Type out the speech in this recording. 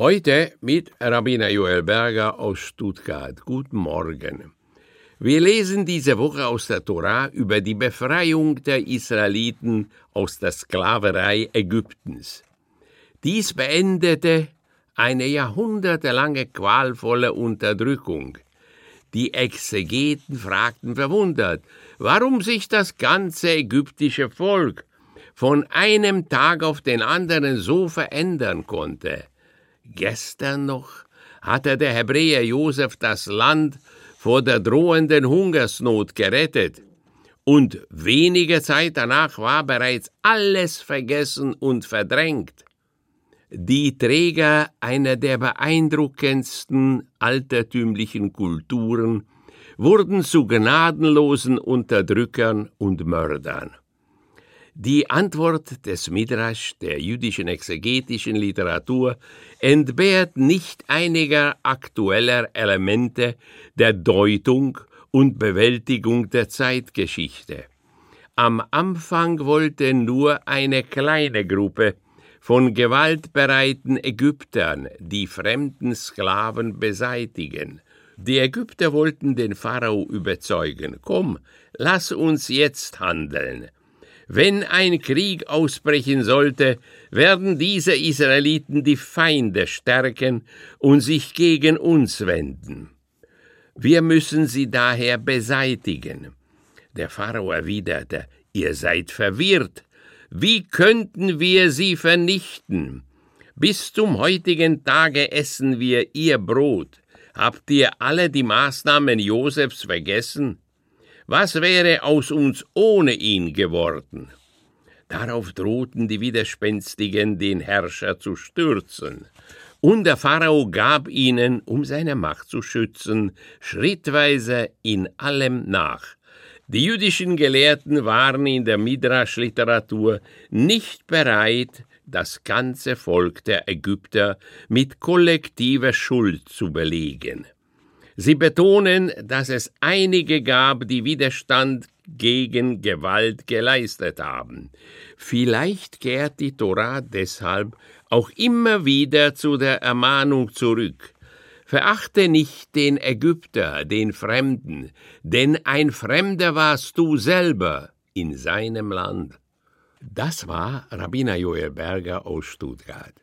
Heute mit Rabbiner Joel Berger aus Stuttgart. Guten Morgen. Wir lesen diese Woche aus der Tora über die Befreiung der Israeliten aus der Sklaverei Ägyptens. Dies beendete eine jahrhundertelange qualvolle Unterdrückung. Die Exegeten fragten verwundert, warum sich das ganze ägyptische Volk von einem Tag auf den anderen so verändern konnte. Gestern noch hatte der Hebräer Josef das Land vor der drohenden Hungersnot gerettet, und wenige Zeit danach war bereits alles vergessen und verdrängt. Die Träger einer der beeindruckendsten altertümlichen Kulturen wurden zu gnadenlosen Unterdrückern und Mördern. Die Antwort des Midrash, der jüdischen exegetischen Literatur, entbehrt nicht einiger aktueller Elemente der Deutung und Bewältigung der Zeitgeschichte. Am Anfang wollte nur eine kleine Gruppe von gewaltbereiten Ägyptern die fremden Sklaven beseitigen. Die Ägypter wollten den Pharao überzeugen, komm, lass uns jetzt handeln. Wenn ein Krieg ausbrechen sollte, werden diese Israeliten die Feinde stärken und sich gegen uns wenden. Wir müssen sie daher beseitigen. Der Pharao erwiderte, ihr seid verwirrt. Wie könnten wir sie vernichten? Bis zum heutigen Tage essen wir ihr Brot. Habt ihr alle die Maßnahmen Josefs vergessen? Was wäre aus uns ohne ihn geworden? Darauf drohten die Widerspenstigen, den Herrscher zu stürzen. Und der Pharao gab ihnen, um seine Macht zu schützen, schrittweise in allem nach. Die jüdischen Gelehrten waren in der Midrash-Literatur nicht bereit, das ganze Volk der Ägypter mit kollektiver Schuld zu belegen. Sie betonen, dass es einige gab, die Widerstand gegen Gewalt geleistet haben. Vielleicht kehrt die Tora deshalb auch immer wieder zu der Ermahnung zurück. Verachte nicht den Ägypter, den Fremden, denn ein Fremder warst du selber in seinem Land. Das war Rabbiner Joel Berger aus Stuttgart.